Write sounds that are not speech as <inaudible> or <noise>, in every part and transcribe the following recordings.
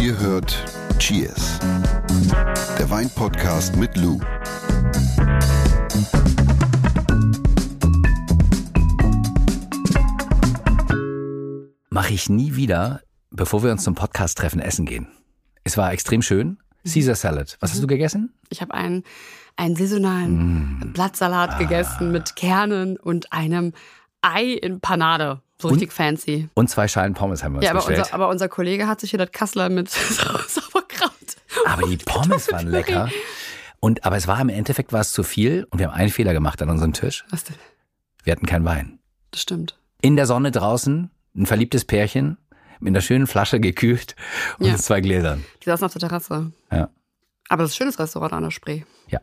Ihr hört Cheers, der Weinpodcast mit Lou. Mache ich nie wieder, bevor wir uns zum Podcast treffen, essen gehen. Es war extrem schön. Caesar Salad. Was hast du gegessen? Ich habe einen, einen saisonalen Blattsalat gegessen mit Kernen und einem Ei in Panade. So richtig fancy. Und zwei Schalen Pommes haben wir uns Ja, aber bestellt. unser, aber unser Kollege hat sich hier das Kassler mit <laughs> Sauerkraut. Aber die Pommes waren <laughs> lecker. Und, aber es war im Endeffekt war es zu viel und wir haben einen Fehler gemacht an unserem Tisch. Was denn? Wir hatten keinen Wein. Das stimmt. In der Sonne draußen, ein verliebtes Pärchen mit einer schönen Flasche gekühlt und Ja. zwei Gläsern. Die saßen auf der Terrasse. Ja. Aber das ist ein schönes Restaurant an der Spree. Ja.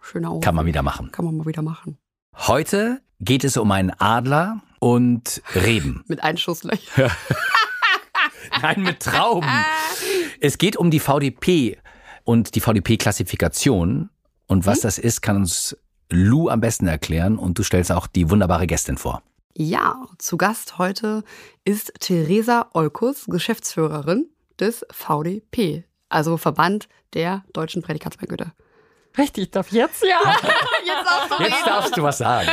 Schöner Ofen. Kann man wieder machen. Kann man mal wieder machen. Heute geht es um einen Adler und Reben. Mit Einschusslöchern. <laughs> Nein, mit Trauben. Es geht um die VDP und die VDP-Klassifikation. Und was das ist, kann uns Lou am besten erklären. Und du stellst auch die wunderbare Gästin vor. Ja, zu Gast heute ist Theresa Olkus, Geschäftsführerin des VDP, also Verband der deutschen Prädikatsweingüter. Richtig, darf jetzt ja. <laughs> Jetzt auch Jetzt darfst du was sagen.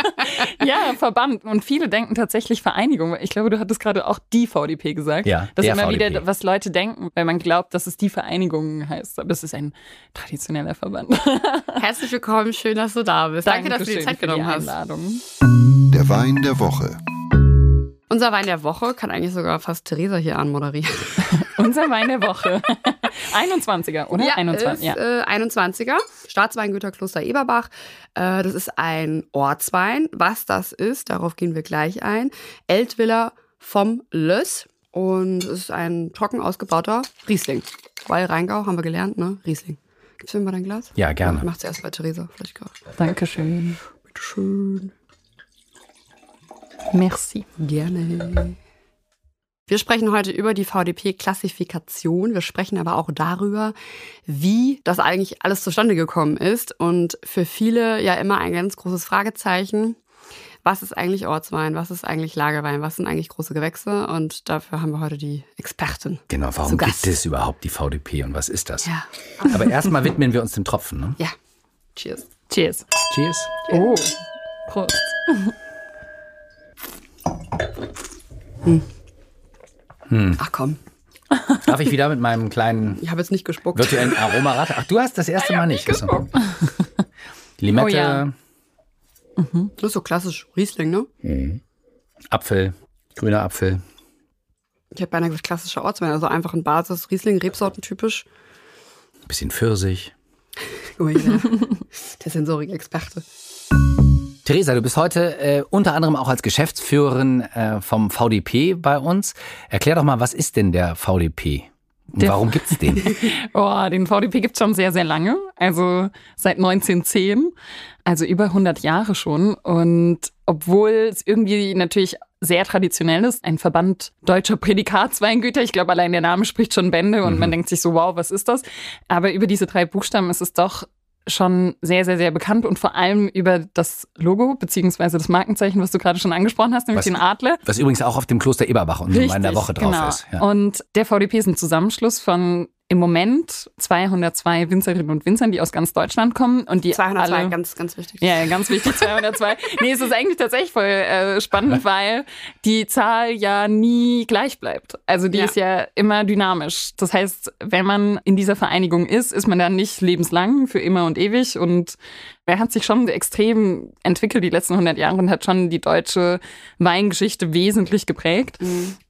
<laughs> ja, Verband. Und viele denken tatsächlich Vereinigung. Ich glaube, du hattest gerade auch die VDP gesagt. Ja, Das ist immer VDP. wieder, was Leute denken, weil man glaubt, dass es die Vereinigung heißt. Aber es ist ein traditioneller Verband. <laughs> Herzlich willkommen, schön, dass du da bist. Danke, dass du dir Zeit für die genommen hast. Einladung. Der Wein der Woche. Unser Wein der Woche kann eigentlich sogar fast Theresa hier anmoderieren. Unser Wein der Woche. 21er, oder? Ja, 21, ist, äh, 21er. Staatsweingüter Kloster Eberbach. Äh, das ist ein Ortswein. Was das ist, darauf gehen wir gleich ein. Eltviller vom Löss. Und es ist ein trocken ausgebauter Riesling. Weil Rheingau, haben wir gelernt, ne? Riesling. Gibst du mir mal dein Glas? Ja, gerne. Ich mach's erst bei Theresa. Vielleicht gerade. Dankeschön. Bitteschön. Merci. Gerne. Wir sprechen heute über die VDP-Klassifikation. Wir sprechen aber auch darüber, wie das eigentlich alles zustande gekommen ist. Und für viele ja immer ein ganz großes Fragezeichen. Was ist eigentlich Ortswein? Was ist eigentlich Lagerwein? Was sind eigentlich große Gewächse? Und dafür haben wir heute die Expertin. Genau, Zu warum Gast. gibt es überhaupt die VDP und was ist das? Ja. Aber erstmal widmen wir uns dem Tropfen. Ne? Ja. Cheers. Cheers. Cheers. Oh. Prost. Ach komm, Darf ich wieder mit meinem kleinen ich habe jetzt nicht gespuckt. virtuellen Aromarad? Ach, du hast das erste Mal nicht. Achso. Limette, Oh ja. Das ist so klassisch Riesling, ne? Apfel, grüner Apfel. Ich habe beinahe gesagt klassischer Ortswein. Also einfach ein Basis Riesling, Rebsorten typisch. bisschen Pfirsich. <laughs> Guck mal der, der Sensorik-Experte. Theresa, du bist heute äh, unter anderem auch als Geschäftsführerin äh, vom VDP bei uns. Erklär doch mal, was ist denn der VDP? Und warum gibt's den? <laughs> Oh, den VDP gibt's schon sehr, sehr lange. Also seit 1910. Also über 100 Jahre schon. Und obwohl es irgendwie natürlich sehr traditionell ist, ein Verband deutscher Prädikatsweingüter. Ich glaube, allein der Name spricht schon Bände und man denkt sich so, wow, was ist das? Aber über diese drei Buchstaben ist es doch schon sehr, sehr, sehr bekannt und vor allem über das Logo beziehungsweise das Markenzeichen, was du gerade schon angesprochen hast, nämlich Was- den Adler. Was übrigens auch auf dem Kloster Eberbach und in der Woche drauf genau. ist. Ja. Und der VDP ist ein Zusammenschluss von im Moment 202 Winzerinnen und Winzern, die aus ganz Deutschland kommen und die 202, alle, ganz, ganz wichtig. ja, ganz wichtig, 202. <laughs> nee, es ist eigentlich tatsächlich voll äh, spannend, weil die Zahl ja nie gleich bleibt. Also die Ja. ist ja immer dynamisch. Das heißt, wenn man in dieser Vereinigung ist, ist man dann nicht lebenslang, für immer und ewig. Und er hat sich schon extrem entwickelt die letzten 100 Jahre und hat schon die deutsche Weingeschichte wesentlich geprägt.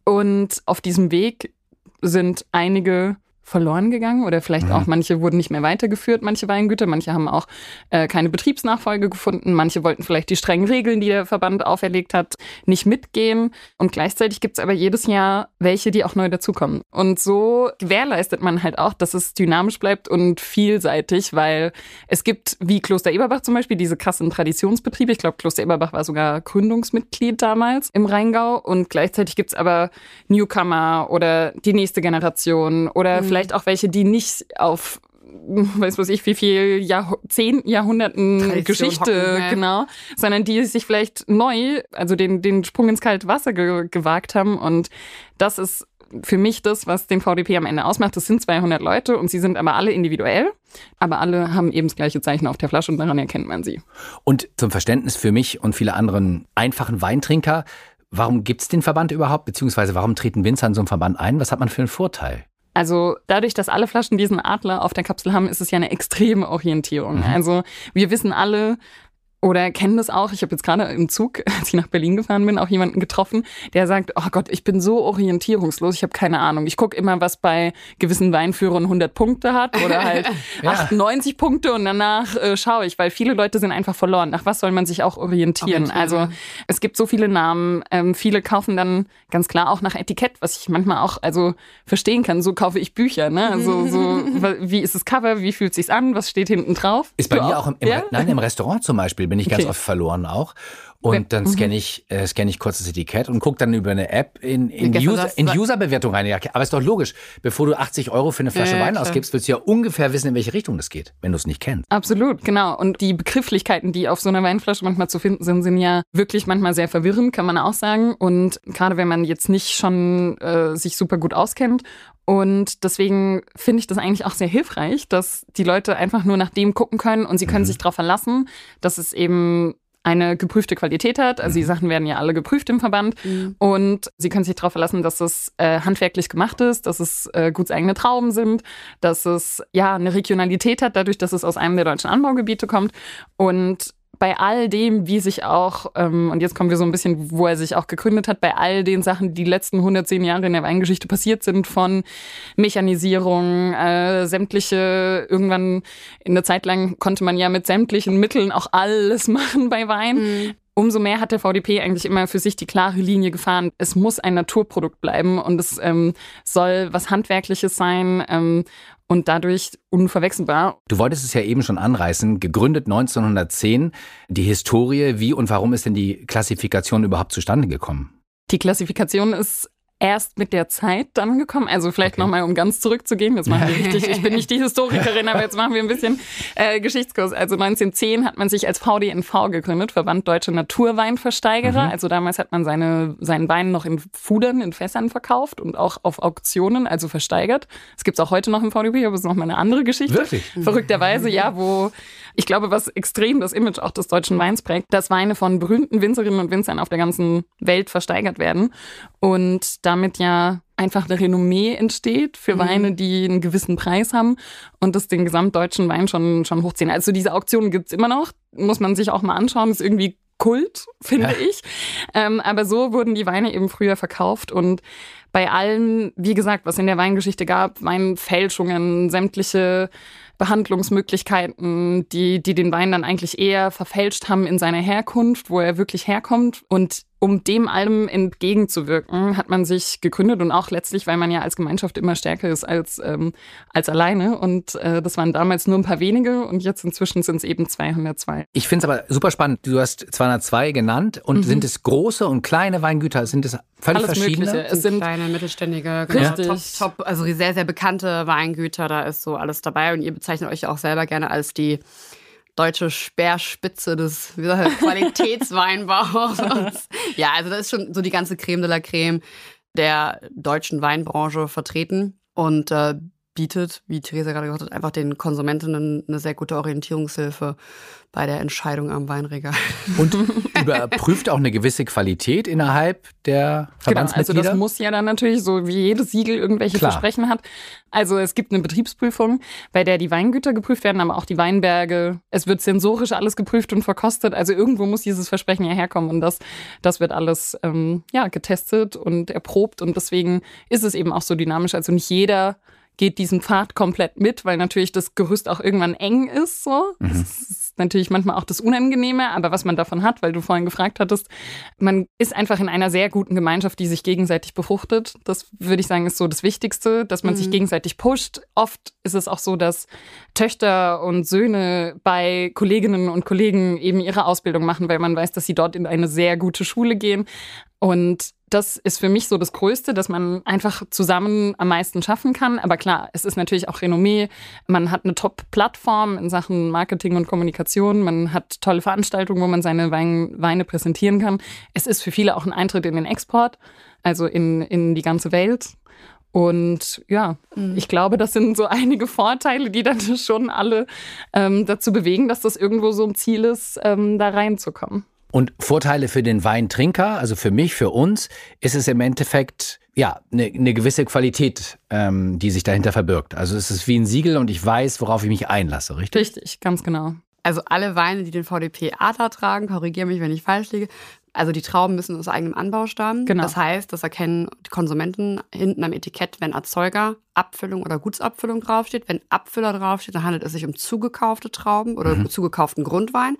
Und auf diesem Weg sind einige verloren gegangen oder vielleicht auch manche wurden nicht mehr weitergeführt, manche Weingüter, manche haben auch äh, keine Betriebsnachfolge gefunden, manche wollten vielleicht die strengen Regeln, die der Verband auferlegt hat, nicht mitgehen und gleichzeitig gibt's aber jedes Jahr welche, die auch neu dazukommen. Und so gewährleistet man halt auch, dass es dynamisch bleibt und vielseitig, weil es gibt, wie Kloster Eberbach zum Beispiel, diese krassen Traditionsbetriebe. Ich glaube, Kloster Eberbach war sogar Gründungsmitglied damals im Rheingau und gleichzeitig gibt's aber Newcomer oder die nächste Generation oder vielleicht auch welche, die nicht auf <laughs> weiß was ich, wie viel Jahr, zehn Jahrhunderten Tradition Geschichte, hocken, genau, sondern die sich vielleicht neu, also den, den Sprung ins kalte Wasser ge gewagt haben und das ist für mich das, was den VDP am Ende ausmacht. Das sind 200 Leute und sie sind aber alle individuell, aber alle haben eben das gleiche Zeichen auf der Flasche und daran erkennt man sie. Und zum Verständnis für mich und viele anderen einfachen Weintrinker, warum gibt es den Verband überhaupt, beziehungsweise warum treten Winzer in so einem Verband ein? Was hat man für einen Vorteil? Also dadurch, dass alle Flaschen diesen Adler auf der Kapsel haben, ist es ja eine extreme Orientierung. Mhm. Also wir wissen alle, oder kennen das auch. Ich habe jetzt gerade im Zug, <laughs> als ich nach Berlin gefahren bin, auch jemanden getroffen, der sagt, oh Gott, ich bin so orientierungslos, ich habe keine Ahnung. Ich gucke immer, was bei gewissen Weinführern 100 Punkte hat oder <laughs> halt ja. 98 Punkte und danach äh, schaue ich, weil viele Leute sind einfach verloren. Nach was soll man sich auch orientieren? orientieren. Also es gibt so viele Namen. Ähm, viele kaufen dann ganz klar auch nach Etikett, was ich manchmal auch also verstehen kann. So kaufe ich Bücher. Ne? Also so, <laughs> wie ist das Cover? Wie fühlt sich's an? Was steht hinten drauf? Ist bei du mir auch, auch im, im, ja? nein, im Restaurant zum Beispiel bin ich okay. ganz oft verloren auch. Und dann mhm. scanne ich, äh, scanne ich kurz das Etikett und gucke dann über eine App in, in, User, in User-Bewertung rein. Ja, aber ist doch logisch. Bevor du 80 Euro für eine Flasche ja, Wein klar. ausgibst, willst du ja ungefähr wissen, in welche Richtung das geht, wenn du es nicht kennst. Absolut, genau. Und die Begrifflichkeiten, die auf so einer Weinflasche manchmal zu finden sind, sind ja wirklich manchmal sehr verwirrend, kann man auch sagen. Und gerade wenn man jetzt nicht schon äh, sich super gut auskennt und deswegen finde ich das eigentlich auch sehr hilfreich, dass die Leute einfach nur nach dem gucken können und sie können mhm. sich darauf verlassen, dass es eben eine geprüfte Qualität hat. Also die mhm. Sachen werden ja alle geprüft im Verband. Mhm. Und sie können sich darauf verlassen, dass es äh, handwerklich gemacht ist, dass es äh, eigene Trauben sind, dass es ja eine Regionalität hat, dadurch, dass es aus einem der deutschen Anbaugebiete kommt. Und bei all dem, wie sich auch, ähm, und jetzt kommen wir so ein bisschen, wo er sich auch gegründet hat, bei all den Sachen, die die letzten 110 Jahre in der Weingeschichte passiert sind, von Mechanisierung, äh, sämtliche, irgendwann in der Zeit lang konnte man ja mit sämtlichen Mitteln auch alles <laughs> machen bei Wein. Mhm. Umso mehr hat der VDP eigentlich immer für sich die klare Linie gefahren. Es muss ein Naturprodukt bleiben und es ähm, soll was Handwerkliches sein. Ähm, und dadurch unverwechselbar. Du wolltest es ja eben schon anreißen, gegründet 1910. Die Historie, wie und warum ist denn die Klassifikation überhaupt zustande gekommen? Die Klassifikation ist erst mit der Zeit dann gekommen. Also vielleicht okay. nochmal, um ganz zurückzugehen. Jetzt machen wir <laughs> richtig, ich bin nicht die Historikerin, aber jetzt machen wir ein bisschen äh, Geschichtskurs. Also 1910 hat man sich als VDNV gegründet, Verband Deutsche Naturweinversteigerer. Mhm. Also damals hat man seine, seinen Wein noch in Fudern, in Fässern verkauft und auch auf Auktionen, also versteigert. Das gibt's auch heute noch im VDP, aber es ist nochmal eine andere Geschichte. Wirklich? Verrückterweise, ja, wo ich glaube, was extrem das Image auch des deutschen Weins prägt, dass Weine von berühmten Winzerinnen und Winzern auf der ganzen Welt versteigert werden und damit ja einfach eine Renommee entsteht für mhm. Weine, die einen gewissen Preis haben und das den gesamtdeutschen Wein schon, schon hochziehen. Also diese Auktionen gibt's immer noch, muss man sich auch mal anschauen, ist irgendwie Kult, <laughs> finde ja. ich. Ähm, aber so wurden die Weine eben früher verkauft und bei allen, wie gesagt, was in der Weingeschichte gab, Weinfälschungen, sämtliche Behandlungsmöglichkeiten, die, die den Wein dann eigentlich eher verfälscht haben in seiner Herkunft, wo er wirklich herkommt. Und um dem allem entgegenzuwirken, hat man sich gegründet und auch letztlich, weil man ja als Gemeinschaft immer stärker ist als, ähm, als alleine. Und äh, das waren damals nur ein paar wenige und jetzt inzwischen sind es eben 202. Ich finde es aber super spannend. Du hast 202 genannt und mhm. sind es große und kleine Weingüter? Sind es völlig Alles verschiedene? Mögliche. Es sind kleine, mittelständige, genau, top, top, also sehr, sehr bekannte Weingüter. Da ist so alles dabei und ihr bezeichnet euch auch selber gerne als die deutsche Speerspitze des <laughs> Qualitätsweinbaus. ja, also das ist schon so die ganze Creme de la Creme der deutschen Weinbranche vertreten und äh, bietet, wie Theresa gerade gesagt hat, einfach den Konsumentinnen eine sehr gute Orientierungshilfe bei der Entscheidung am Weinregal. Und <laughs> überprüft auch eine gewisse Qualität innerhalb der Verbandsmitglieder? Genau, also das muss ja dann natürlich so wie jedes Siegel irgendwelche Klar. Versprechen hat. Also es gibt eine Betriebsprüfung, bei der die Weingüter geprüft werden, aber auch die Weinberge. Es wird sensorisch alles geprüft und verkostet. Also irgendwo muss dieses Versprechen ja herkommen und das, das wird alles ähm, ja, getestet und erprobt und deswegen ist es eben auch so dynamisch. Also nicht jeder geht diesen Pfad komplett mit, weil natürlich das Gerüst auch irgendwann eng ist. So. Mhm. Das ist natürlich manchmal auch das Unangenehme, aber was man davon hat, weil du vorhin gefragt hattest, man ist einfach in einer sehr guten Gemeinschaft, die sich gegenseitig befruchtet. Das würde ich sagen, ist so das Wichtigste, dass man mhm. sich gegenseitig pusht. Oft ist es auch so, dass Töchter und Söhne bei Kolleginnen und Kollegen eben ihre Ausbildung machen, weil man weiß, dass sie dort in eine sehr gute Schule gehen. Und das ist für mich so das Größte, dass man einfach zusammen am meisten schaffen kann. Aber klar, es ist natürlich auch Renommee. Man hat eine Top-Plattform in Sachen Marketing und Kommunikation. Man hat tolle Veranstaltungen, wo man seine Weine präsentieren kann. Es ist für viele auch ein Eintritt in den Export, also in, in die ganze Welt. Und ja, ich glaube, das sind so <laughs> einige Vorteile, die dann schon alle ähm, dazu bewegen, dass das irgendwo so ein Ziel ist, ähm, da reinzukommen. Und Vorteile für den Weintrinker, also für mich, für uns, ist es im Endeffekt ja eine, eine gewisse Qualität, ähm, die sich dahinter verbirgt. Also es ist wie ein Siegel und ich weiß, worauf ich mich einlasse, richtig? Richtig, ganz genau. Also alle Weine, die den VDP Adler tragen, korrigiere mich, wenn ich falsch liege. Also die Trauben müssen aus eigenem Anbau stammen. Genau. Das heißt, das erkennen die Konsumenten hinten am Etikett, wenn Erzeuger, Abfüllung oder Gutsabfüllung draufsteht. Wenn Abfüller draufsteht, dann handelt es sich um zugekaufte Trauben oder zugekauften Grundwein.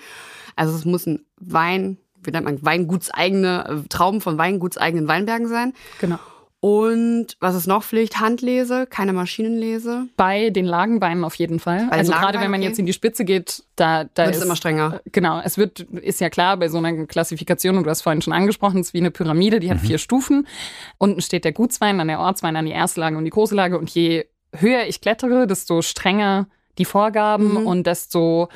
Also es muss ein Wein, wie nennt man, Weingutseigene, äh, Trauben von weingutseigenen Weinbergen sein. Genau. Und was ist noch Pflicht? Handlese, keine Maschinenlese. Bei den Lagenweinen auf jeden Fall. Bei also gerade wenn man jetzt in die Spitze geht, da, da Wird es ist immer strenger. Genau, es wird, ist ja klar, bei so einer Klassifikation, und du hast vorhin schon angesprochen, es ist wie eine Pyramide, die hat vier Stufen. Unten steht der Gutswein, dann der Ortswein, dann die erste Lage und die große Lage. Und je höher ich klettere, desto strenger die Vorgaben Mhm. und desto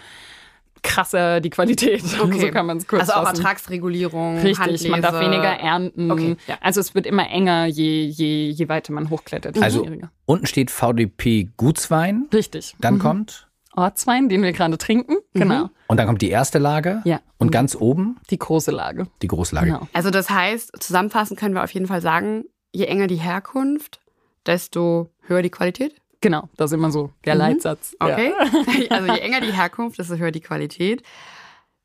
krasser die Qualität. <laughs> Okay. So kann man es kurz Also auch fassen. Ertragsregulierung. Richtig, Handlese. man darf weniger ernten. Okay, ja. Also es wird immer enger, je, je, je weiter man hochklettert. je Also schwieriger. unten steht VDP Gutswein, Richtig. dann kommt Ortswein, den wir gerade trinken. Genau. und dann kommt die erste Lage Ja. und ganz oben Die große Lage. die Großlage. Genau. Also das heißt, zusammenfassend können wir auf jeden Fall sagen, je enger die Herkunft, desto höher die Qualität. Genau, das ist immer so der Leitsatz. Ja. Okay. <laughs> Also je enger die Herkunft, desto höher die Qualität.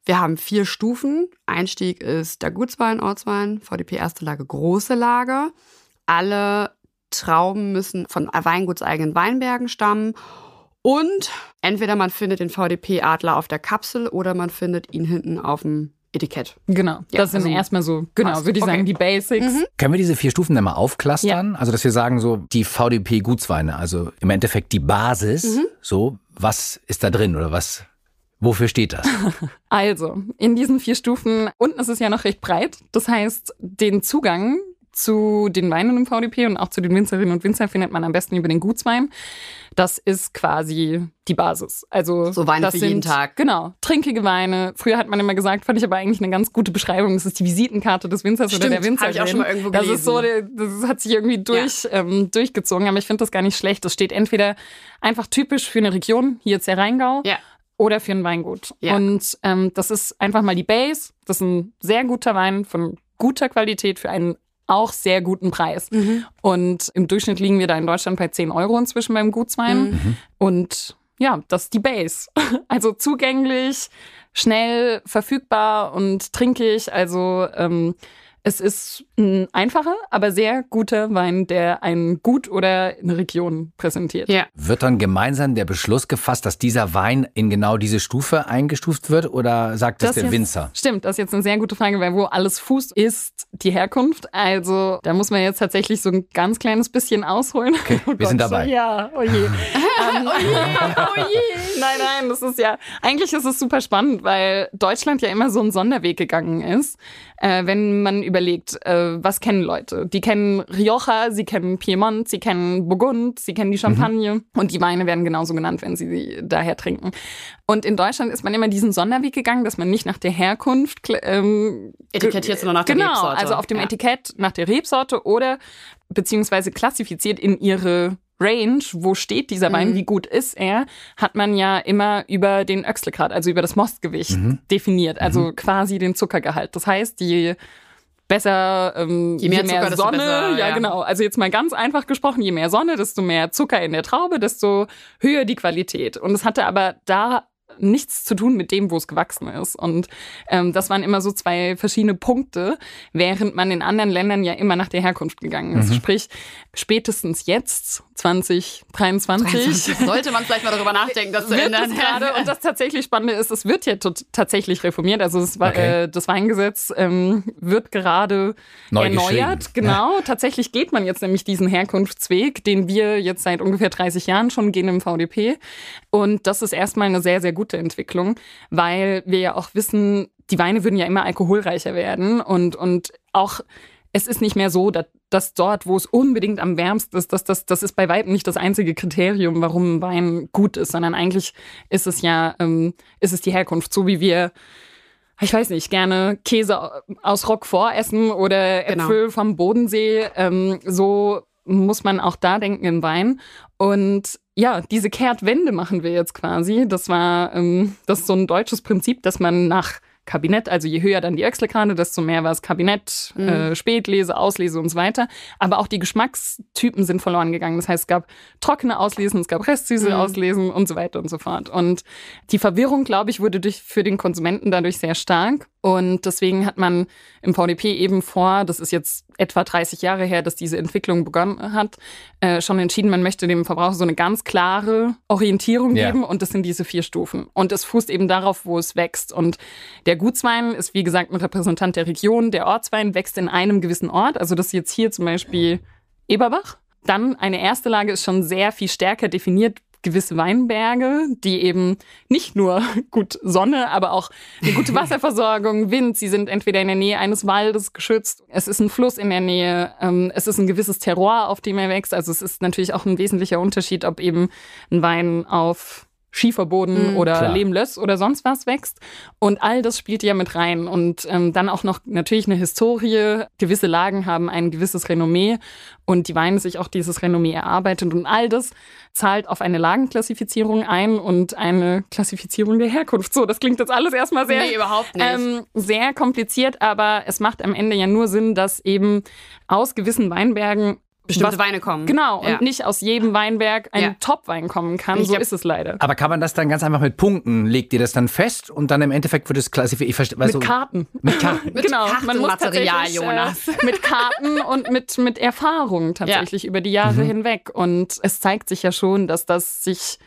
Wir haben vier Stufen. Einstieg ist der Gutswein, Ortswein, VDP erste Lage, große Lage. Alle Trauben müssen von weingutseigenen Weinbergen stammen. Und entweder man findet den VDP-Adler auf der Kapsel oder man findet ihn hinten auf dem Etikett. Genau, Ja, das sind also erstmal so, genau, passt. würde ich Okay. sagen, die Basics. Können wir diese vier Stufen dann mal aufklustern? Also, dass wir sagen, so die VDP Gutsweine, also im Endeffekt die Basis, so, was ist da drin oder was, wofür steht das? <laughs> Also, in diesen vier Stufen, unten ist es ja noch recht breit. Das heißt, den Zugang zu den Weinen im VDP und auch zu den Winzerinnen und Winzern findet man am besten über den Gutswein. Das ist quasi die Basis. Also So Weine das für sind, jeden Tag. Genau, trinkige Weine. Früher hat man immer gesagt, fand ich aber eigentlich eine ganz gute Beschreibung. Das ist die Visitenkarte des Winzers oder Stimmt, der Winzerin. ich auch schon mal irgendwo Das ist so, das hat sich irgendwie durch, ähm, durchgezogen. Aber ich finde das gar nicht schlecht. Das steht entweder einfach typisch für eine Region, hier jetzt der Rheingau, Ja. oder für ein Weingut. Ja. Und ähm, das ist einfach mal die Base. Das ist ein sehr guter Wein von guter Qualität für einen auch sehr guten Preis. Und im Durchschnitt liegen wir da in Deutschland bei 10 Euro inzwischen beim Gutswein. Und ja, das ist die Base. <laughs> Also zugänglich, schnell verfügbar und trinkig. Also ähm, es ist ein einfacher, aber sehr guter Wein, der ein Gut oder eine Region präsentiert. Ja. Wird dann gemeinsam der Beschluss gefasst, dass dieser Wein in genau diese Stufe eingestuft wird oder sagt das, der jetzt, Winzer? Stimmt, das ist jetzt eine sehr gute Frage, weil wo alles fußt, ist die Herkunft. Also da muss man jetzt tatsächlich so ein ganz kleines bisschen ausholen. Okay, <laughs> wir sind dabei. Ja, oh je. <laughs> ähm, oh je, oh je. Nein, nein, das ist ja, eigentlich ist es super spannend, weil Deutschland ja immer so einen Sonderweg gegangen ist. Äh, wenn man überlegt, äh, was kennen Leute? Die kennen Rioja, sie kennen Piemont, sie kennen Burgund, sie kennen die Champagne und die Weine werden genauso genannt, wenn sie sie daher trinken. Und in Deutschland ist man immer diesen Sonderweg gegangen, dass man nicht nach der Herkunft ähm, Etikettiert, sondern nach der genau, Rebsorte. also auf dem Ja. Etikett nach der Rebsorte oder beziehungsweise klassifiziert in ihre Range, wo steht dieser Mhm. Wein, wie gut ist er, hat man ja immer über den Öxlegrad, also über das Mostgewicht definiert, also quasi den Zuckergehalt. Das heißt, je besser, ähm, Je mehr Zucker, desto Sonne, besser, ja, ja. genau. Also jetzt mal ganz einfach gesprochen, je mehr Sonne, desto mehr Zucker in der Traube, desto höher die Qualität. Und es hatte aber da nichts zu tun mit dem, wo es gewachsen ist. Und ähm, das waren immer so zwei verschiedene Punkte, während man in anderen Ländern ja immer nach der Herkunft gegangen ist. Sprich, spätestens jetzt, 2023, Sollte man vielleicht mal darüber nachdenken, das zu wird ändern. gerade und das tatsächlich Spannende ist, es wird ja tatsächlich reformiert. Also das, Okay. äh, das Weingesetz ähm, wird gerade Neu erneuert. Genau. Tatsächlich geht man jetzt nämlich diesen Herkunftsweg, den wir jetzt seit ungefähr 30 Jahren schon gehen im VDP. Und das ist erstmal eine sehr, sehr gute Entwicklung, weil wir ja auch wissen, die Weine würden ja immer alkoholreicher werden und, und auch es ist nicht mehr so, dass, dass dort, wo es unbedingt am wärmsten ist, dass das, das ist bei weitem nicht das einzige Kriterium, warum ein Wein gut ist, sondern eigentlich ist es ja, ähm, ist es die Herkunft, so wie wir ich weiß nicht, gerne Käse aus Roquefort essen oder Genau. Äpfel vom Bodensee. Ähm, so muss man auch da denken im Wein. Und ja, diese Kehrtwende machen wir jetzt quasi. Das war ähm, das ist so ein deutsches Prinzip, dass man nach Kabinett, also je höher dann die Öchselkrane, desto mehr war es Kabinett, mhm. äh, Spätlese, Auslese und so weiter. Aber auch die Geschmackstypen sind verloren gegangen. Das heißt, es gab trockene Auslesen, es gab restsüße mhm. Auslesen und so weiter und so fort. Und die Verwirrung, glaube ich, wurde durch, für den Konsumenten dadurch sehr stark. Und deswegen hat man im VDP eben vor, das ist jetzt etwa 30 Jahre her, dass diese Entwicklung begonnen hat, äh, schon entschieden, man möchte dem Verbraucher so eine ganz klare Orientierung ja. geben und das sind diese vier Stufen. Und es fußt eben darauf, wo es wächst. Und der Gutswein ist, wie gesagt, ein Repräsentant der Region. Der Ortswein wächst in einem gewissen Ort. Also das ist jetzt hier zum Beispiel Eberbach. Dann eine erste Lage ist schon sehr viel stärker definiert, gewisse Weinberge, die eben nicht nur <laughs> gut Sonne, aber auch eine gute <laughs> Wasserversorgung, Wind, sie sind entweder in der Nähe eines Waldes geschützt, es ist ein Fluss in der Nähe, ähm, es ist ein gewisses Terroir, auf dem er wächst. Also es ist natürlich auch ein wesentlicher Unterschied, ob eben ein Wein auf Schieferboden mhm, oder klar. Lehmlöss oder sonst was wächst. Und all das spielt ja mit rein. Und ähm, dann auch noch natürlich eine Historie. Gewisse Lagen haben ein gewisses Renommee und die Weine sich auch dieses Renommee erarbeitet. Und all das zahlt auf eine Lagenklassifizierung ein und eine Klassifizierung der Herkunft. So, das klingt jetzt alles erstmal sehr, nee, überhaupt nicht. Ähm, sehr kompliziert, aber es macht am Ende ja nur Sinn, dass eben aus gewissen Weinbergen bestimmte was, Weine kommen. Genau, ja. und nicht aus jedem Weinberg ein ja. Top-Wein kommen kann. so ist es leider. Aber kann man das dann ganz einfach mit Punkten? Legt ihr das dann fest und dann im Endeffekt wird es klassifiziert? Mit so, Karten. Mit Karten. <laughs> mit genau, man muss Material, äh, Jonas. Äh, <laughs> mit Karten und mit, mit Erfahrung tatsächlich ja. über die Jahre mhm. hinweg. Und es zeigt sich ja schon, dass das sich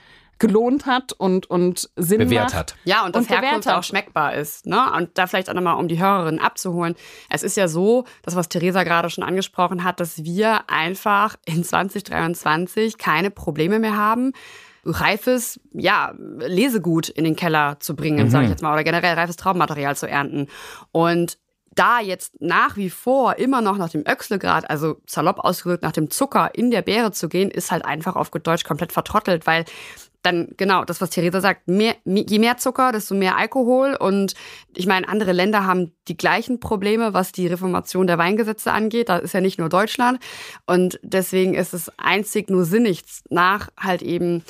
gelohnt hat und, und Sinn bewährt macht. hat. Ja, und das Herkunft auch schmeckbar ist. Ne? Und da vielleicht auch nochmal, um die Hörerinnen abzuholen. Es ist ja so, das, was Theresa gerade schon angesprochen hat, dass wir einfach in 2023 keine Probleme mehr haben, reifes, ja, Lesegut in den Keller zu bringen, mhm. sage ich jetzt mal, oder generell reifes Traubenmaterial zu ernten. Und da jetzt nach wie vor immer noch nach dem Öxlegrad, also salopp ausgedrückt nach dem Zucker in der Beere zu gehen, ist halt einfach auf gut Deutsch komplett vertrottelt, weil dann genau das, was Theresa sagt, mehr, je mehr Zucker, desto mehr Alkohol. Und ich meine, andere Länder haben die gleichen Probleme, was die Reformation der Weingesetze angeht. Da ist ja nicht nur Deutschland. Und deswegen ist es einzig nur sinnig, nach halt eben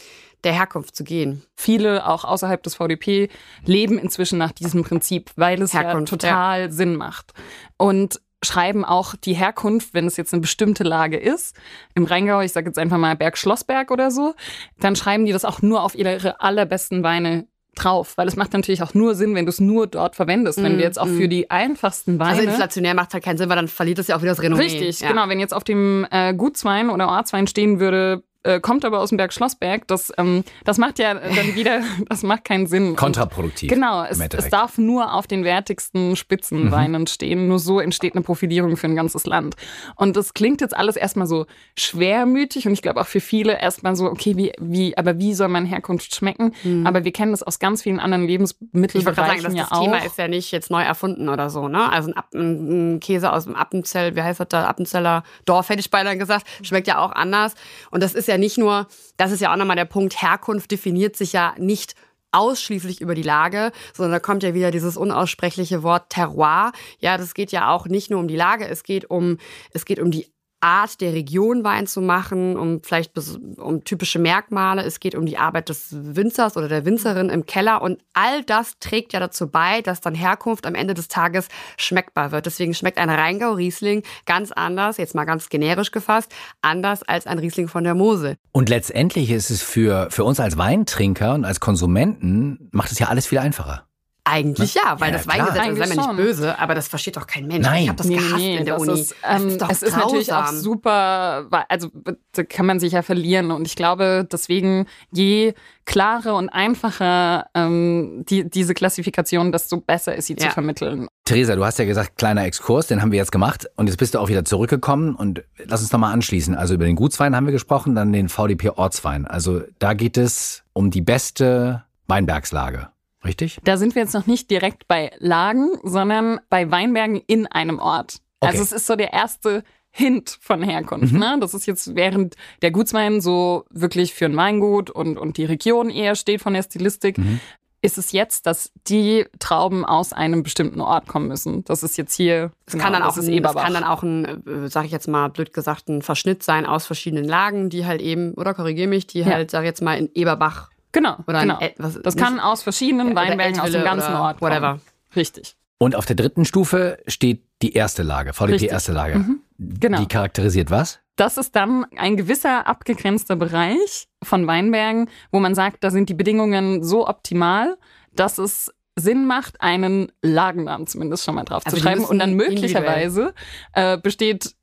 der Herkunft zu gehen. Viele, auch außerhalb des VDP, leben inzwischen nach diesem Prinzip, weil es Herkunft, ja total ja. Sinn macht. Und schreiben auch die Herkunft, wenn es jetzt eine bestimmte Lage ist, im Rheingau, ich sage jetzt einfach mal Berg Schlossberg oder so, dann schreiben die das auch nur auf ihre allerbesten Weine drauf, weil es macht natürlich auch nur Sinn, wenn du es nur dort verwendest. Mm, wenn du jetzt auch mm. für die einfachsten Weine. Also inflationär macht halt keinen Sinn, weil dann verliert es ja auch wieder das Renommee. Richtig, ja. genau. Wenn jetzt auf dem äh, Gutswein oder Ortswein stehen würde, äh, kommt aber aus dem Berg Schlossberg. Das, ähm, das macht ja dann <laughs> wieder, das macht keinen Sinn. Kontraproduktiv. Genau, es, es darf nur auf den wertigsten Spitzenweinen mhm. stehen. Nur so entsteht eine Profilierung für ein ganzes Land. Und das klingt jetzt alles erstmal so schwermütig und ich glaube auch für viele erstmal so, okay, wie, wie, aber wie soll meine Herkunft schmecken? Mhm. Aber wir kennen das aus ganz vielen anderen Lebensmittelbereichen ich sagen, ja das. Thema ist ja nicht jetzt neu erfunden oder so, ne? Also ein, App, ein Käse aus dem Appenzell, wie heißt das da? Appenzeller Dorf, hätte ich beinahe gesagt, schmeckt ja auch anders. Und das ist ja ja nicht nur, das ist ja auch nochmal der Punkt, Herkunft definiert sich ja nicht ausschließlich über die Lage, sondern da kommt ja wieder dieses unaussprechliche Wort Terroir. Ja, das geht ja auch nicht nur um die Lage, es geht um, es geht um die Art der Region Wein zu machen, um vielleicht um typische Merkmale. Es geht um die Arbeit des Winzers oder der Winzerin im Keller und all das trägt ja dazu bei, dass dann Herkunft am Ende des Tages schmeckbar wird. Deswegen schmeckt ein Rheingau Riesling ganz anders, jetzt mal ganz generisch gefasst, anders als ein Riesling von der Mosel. Und letztendlich ist es für, für uns als Weintrinker und als Konsumenten macht es ja alles viel einfacher. Eigentlich ja, weil ja, das Weingesetz ist sei mir nicht böse, aber das versteht doch kein Mensch. Nein. Ich habe das nee, gehasst nee, in der Uni. Ist, ähm, ist es ist natürlich auch super, also da kann man sich ja verlieren und ich glaube deswegen, je klarer und einfacher ähm, die, diese Klassifikation, desto besser ist sie ja. zu vermitteln. Theresa, du hast ja gesagt, kleiner Exkurs, den haben wir jetzt gemacht und jetzt bist du auch wieder zurückgekommen und lass uns nochmal anschließen. Also über den Gutswein haben wir gesprochen, dann den VDP Ortswein. Also da geht es um die beste Weinbergslage. Richtig? Da sind wir jetzt noch nicht direkt bei Lagen, sondern bei Weinbergen in einem Ort. Okay. Also es ist so der erste Hint von Herkunft. Mhm. Ne? Das ist jetzt, während der Gutswein so wirklich für ein Weingut und, und die Region eher steht von der Stilistik, mhm. ist es jetzt, dass die Trauben aus einem bestimmten Ort kommen müssen. Das ist jetzt hier. Es kann, dann auch ein, es kann dann auch ein, äh, sag ich jetzt mal blöd gesagt, ein Verschnitt sein aus verschiedenen Lagen, die halt eben, oder korrigiere mich, die ja. halt, sag ich jetzt mal, in Eberbach. Genau, oder genau. Ein, was, das kann aus verschiedenen Weinbergen aus dem ganzen Ort kommen. Whatever. Richtig. Und auf der dritten Stufe steht die erste Lage, VDP Richtig. erste Lage. Mhm. Genau. Die charakterisiert was? Das ist dann ein gewisser abgegrenzter Bereich von Weinbergen, wo man sagt, da sind die Bedingungen so optimal, dass es Sinn macht, einen Lagennamen zumindest schon mal drauf Aber zu schreiben. Und dann möglicherweise äh, besteht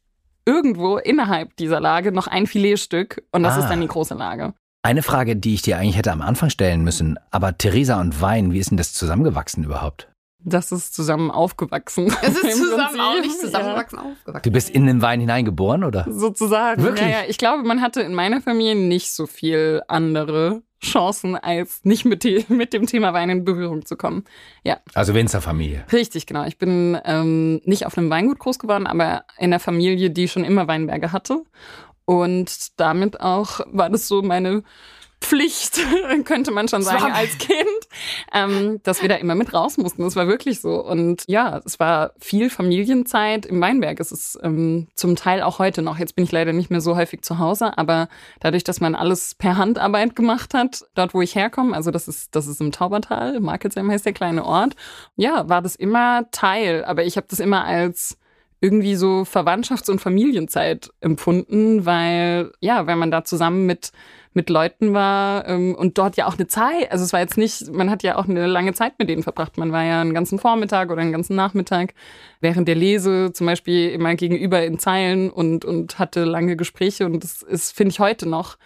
irgendwo innerhalb dieser Lage noch ein Filetstück und das ah. ist dann die große Lage. Eine Frage, die ich dir eigentlich hätte am Anfang stellen müssen, aber Theresa und Wein, wie ist denn das zusammengewachsen überhaupt? Das ist zusammen aufgewachsen. <laughs> Es ist zusammen auch nicht zusammengewachsen ja. aufgewachsen. Du bist in den Wein hineingeboren, oder? Sozusagen. Wirklich? Ja, ja. Ich glaube, man hatte in meiner Familie nicht so viel andere Chancen, als nicht mit, die, <laughs> mit dem Thema Wein in Berührung zu kommen. Ja. Also Winzerfamilie. Richtig, genau. Ich bin ähm, nicht auf einem Weingut groß geworden, aber in einer Familie, die schon immer Weinberge hatte. Und damit auch war das so meine Pflicht, <laughs> könnte man schon sagen, als Kind, ähm, dass wir da immer mit raus mussten. Das war wirklich so. Und ja, es war viel Familienzeit im Weinberg. Es ist ähm, zum Teil auch heute noch. Jetzt bin ich leider nicht mehr so häufig zu Hause, aber dadurch, dass man alles per Handarbeit gemacht hat, dort, wo ich herkomme, also das ist, das ist im Taubertal, Markelsheim heißt der kleine Ort, ja, war das immer Teil. Aber ich habe das immer als irgendwie so Verwandtschafts- und Familienzeit empfunden, weil ja, wenn man da zusammen mit mit Leuten war ähm, und dort ja auch eine Zeit, also es war jetzt nicht, man hat ja auch eine lange Zeit mit denen verbracht. Man war ja einen ganzen Vormittag oder einen ganzen Nachmittag während der Lese zum Beispiel immer gegenüber in Zeilen und, und hatte lange Gespräche und das ist, finde ich, heute noch,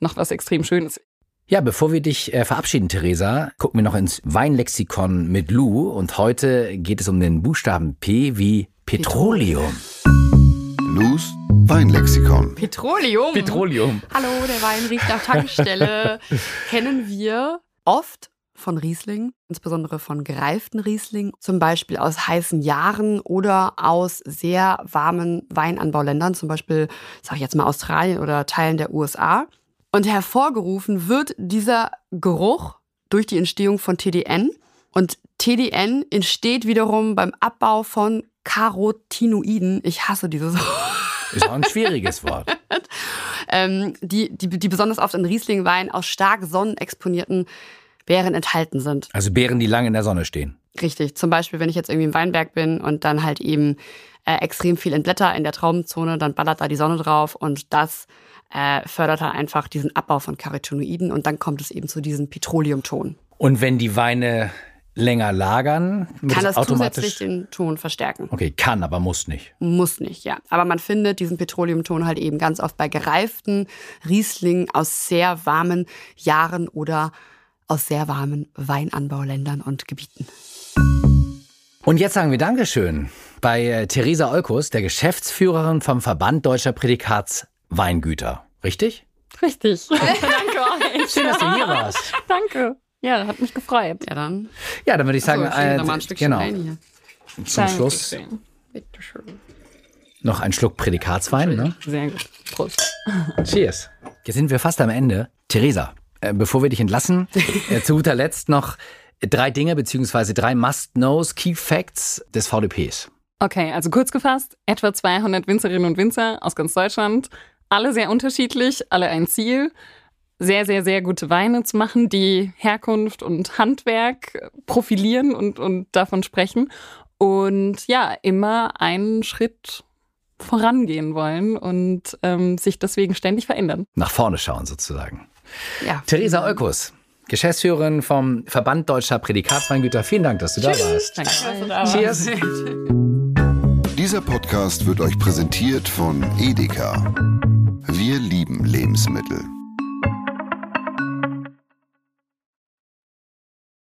noch was extrem Schönes. Ja, bevor wir dich äh, verabschieden, Theresa, gucken wir noch ins Weinlexikon mit Lou und heute geht es um den Buchstaben P wie Petroleum. Lous Weinlexikon. Petroleum. Petroleum. Hallo, der Wein riecht nach Tankstelle. <laughs> Kennen wir oft von Riesling, insbesondere von gereiften Riesling, zum Beispiel aus heißen Jahren oder aus sehr warmen Weinanbauländern, zum Beispiel, sage ich jetzt mal Australien oder Teilen der USA. Und hervorgerufen wird dieser Geruch durch die Entstehung von TDN. Und TDN entsteht wiederum beim Abbau von Carotinoiden. Ich hasse dieses Wort. Ist auch ein schwieriges Wort. <laughs> ähm, die, die, die besonders oft in Rieslingwein aus stark sonnenexponierten Beeren enthalten sind. Also Beeren, die lange in der Sonne stehen. Richtig. Zum Beispiel, wenn ich jetzt irgendwie im Weinberg bin und dann halt eben äh, extrem viel entblätter in der Traubenzone, dann ballert da die Sonne drauf und das äh, fördert halt einfach diesen Abbau von Carotinoiden und dann kommt es eben zu diesem Petroleumton. Und wenn die Weine länger lagern, kann das, das zusätzlich den Ton verstärken. Okay, kann, aber muss nicht. Muss nicht, ja. Aber man findet diesen Petroleumton halt eben ganz oft bei gereiften Rieslingen aus sehr warmen Jahren oder aus sehr warmen Weinanbauländern und Gebieten. Und jetzt sagen wir Dankeschön bei äh, Theresa Olkus, der Geschäftsführerin vom Verband Deutscher Prädikatsweingüter. Richtig? Richtig. <laughs> Danke euch. Schön, dass du hier warst. Danke. Ja, hat mich gefreut. Ja, dann. Ja, dann würde ich sagen, so, äh, noch mal ein Stückchen genau. Wein hier. Zum Danke Schluss schön. noch ein Schluck Prädikatswein, ne? Sehr gut. Prost. <laughs> Cheers. Jetzt sind wir fast am Ende. Theresa, äh, bevor wir dich entlassen, <laughs> äh, zu guter Letzt noch drei Dinge beziehungsweise drei Must-Knows, Key Facts des VDPs. Okay, also kurz gefasst, etwa 200 Winzerinnen und Winzer aus ganz Deutschland, alle sehr unterschiedlich, alle ein Ziel sehr, sehr, sehr gute Weine zu machen, die Herkunft und Handwerk profilieren und, und davon sprechen. Und ja, immer einen Schritt vorangehen wollen und ähm, sich deswegen ständig verändern. Nach vorne schauen sozusagen. Ja. Theresa Olkus, Geschäftsführerin vom Verband Deutscher Prädikatsweingüter. Vielen Dank, dass du da warst. Danke. Dass du da warst. Cheers. Dieser Podcast wird euch präsentiert von Edeka. Wir lieben Lebensmittel.